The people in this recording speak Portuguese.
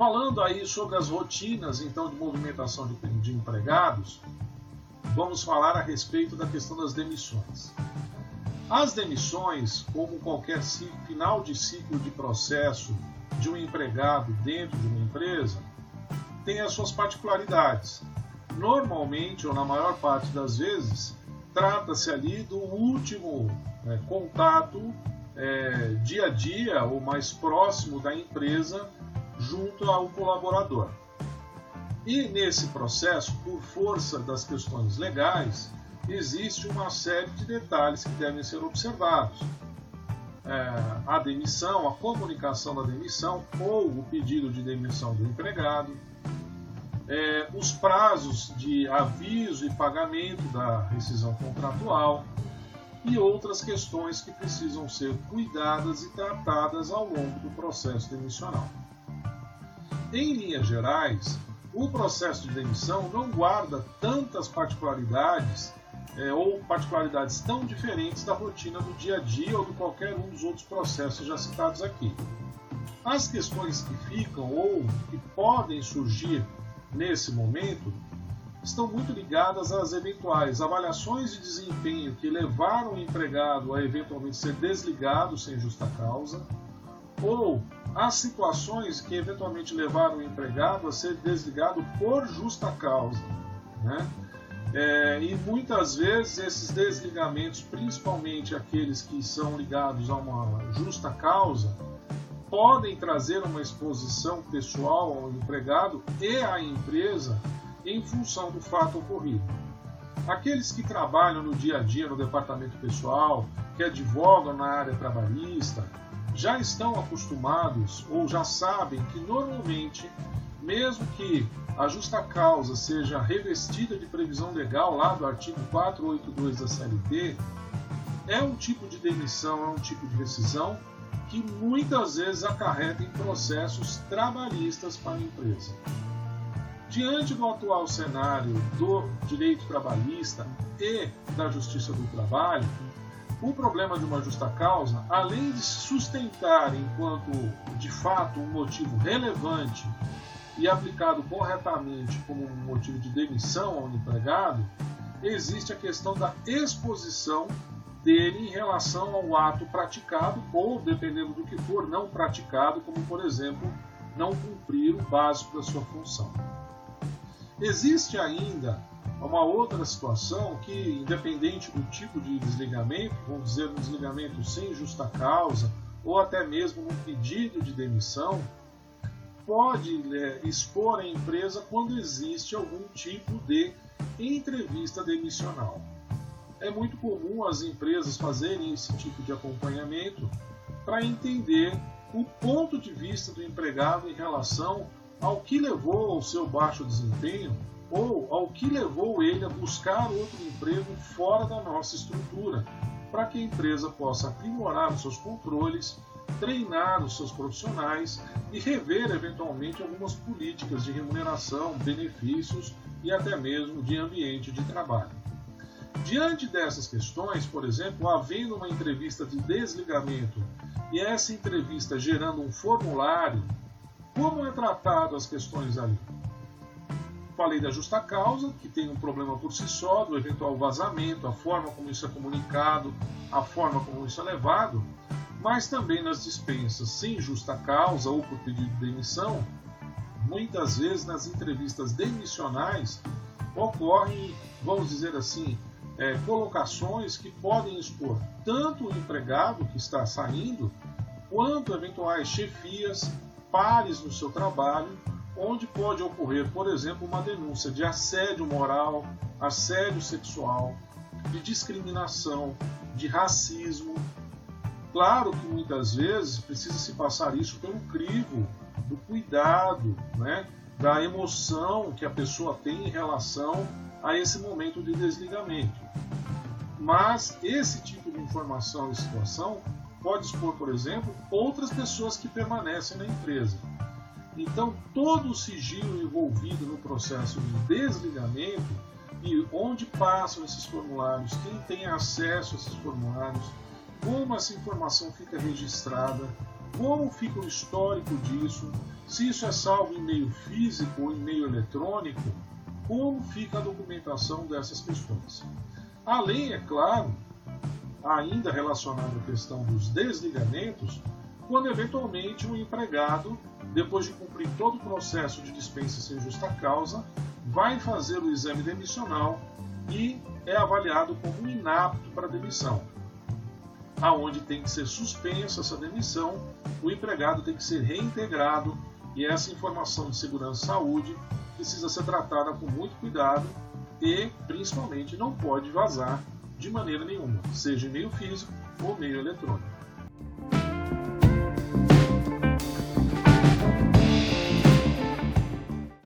Falando aí sobre as rotinas então de movimentação de, de empregados, vamos falar a respeito da questão das demissões. As demissões, como qualquer final de ciclo de processo de um empregado dentro de uma empresa, tem as suas particularidades. Normalmente, ou na maior parte das vezes, trata-se ali do último é, contato é, dia a dia ou mais próximo da empresa junto ao colaborador. E nesse processo, por força das questões legais, existe uma série de detalhes que devem ser observados. É, a demissão, a comunicação da demissão ou o pedido de demissão do empregado, é, os prazos de aviso e pagamento da rescisão contratual e outras questões que precisam ser cuidadas e tratadas ao longo do processo demissional. Em linhas gerais, o processo de demissão não guarda tantas particularidades é, ou particularidades tão diferentes da rotina do dia a dia ou de qualquer um dos outros processos já citados aqui. As questões que ficam ou que podem surgir nesse momento estão muito ligadas às eventuais avaliações de desempenho que levaram o empregado a eventualmente ser desligado sem justa causa, ou às situações que eventualmente levaram o empregado a ser desligado por justa causa. Né? É, e muitas vezes esses desligamentos, principalmente aqueles que são ligados a uma justa causa, podem trazer uma exposição pessoal ao empregado e à empresa em função do fato ocorrido. Aqueles que trabalham no dia a dia no departamento pessoal, que advogam na área trabalhista, já estão acostumados ou já sabem que normalmente, mesmo que a justa causa seja revestida de previsão legal lá do artigo 482 da CLT, é um tipo de demissão, é um tipo de rescisão que muitas vezes acarreta em processos trabalhistas para a empresa. Diante do atual cenário do direito trabalhista e da justiça do trabalho, o problema de uma justa causa, além de se sustentar enquanto de fato um motivo relevante e aplicado corretamente como um motivo de demissão ao empregado, existe a questão da exposição dele em relação ao ato praticado ou, dependendo do que for, não praticado, como por exemplo, não cumprir o básico da sua função. Existe ainda uma outra situação que, independente do tipo de desligamento, vamos dizer um desligamento sem justa causa, ou até mesmo um pedido de demissão, pode é, expor a empresa quando existe algum tipo de entrevista demissional. É muito comum as empresas fazerem esse tipo de acompanhamento para entender o ponto de vista do empregado em relação ao que levou ao seu baixo desempenho ou ao que levou ele a buscar outro emprego fora da nossa estrutura, para que a empresa possa aprimorar os seus controles, treinar os seus profissionais e rever eventualmente algumas políticas de remuneração, benefícios e até mesmo de ambiente de trabalho. Diante dessas questões, por exemplo, havendo uma entrevista de desligamento e essa entrevista gerando um formulário como é tratado as questões ali? Falei da justa causa, que tem um problema por si só, do eventual vazamento, a forma como isso é comunicado, a forma como isso é levado, mas também nas dispensas sem justa causa ou por pedido de demissão, muitas vezes nas entrevistas demissionais ocorrem, vamos dizer assim, é, colocações que podem expor tanto o empregado que está saindo, quanto eventuais chefias, pares no seu trabalho, onde pode ocorrer, por exemplo, uma denúncia de assédio moral, assédio sexual, de discriminação, de racismo. Claro que muitas vezes precisa se passar isso pelo crivo do cuidado, né, da emoção que a pessoa tem em relação a esse momento de desligamento. Mas esse tipo de informação e situação pode expor, por exemplo, outras pessoas que permanecem na empresa. Então, todo o sigilo envolvido no processo de desligamento e onde passam esses formulários, quem tem acesso a esses formulários, como essa informação fica registrada, como fica o histórico disso, se isso é salvo em meio físico ou em meio eletrônico, como fica a documentação dessas questões. Além, é claro, ainda relacionado à questão dos desligamentos, quando eventualmente um empregado, depois de cumprir todo o processo de dispensa sem justa causa, vai fazer o exame demissional e é avaliado como inapto para demissão. Aonde tem que ser suspensa essa demissão, o empregado tem que ser reintegrado e essa informação de segurança saúde precisa ser tratada com muito cuidado e, principalmente, não pode vazar de maneira nenhuma, seja em meio físico ou meio eletrônico.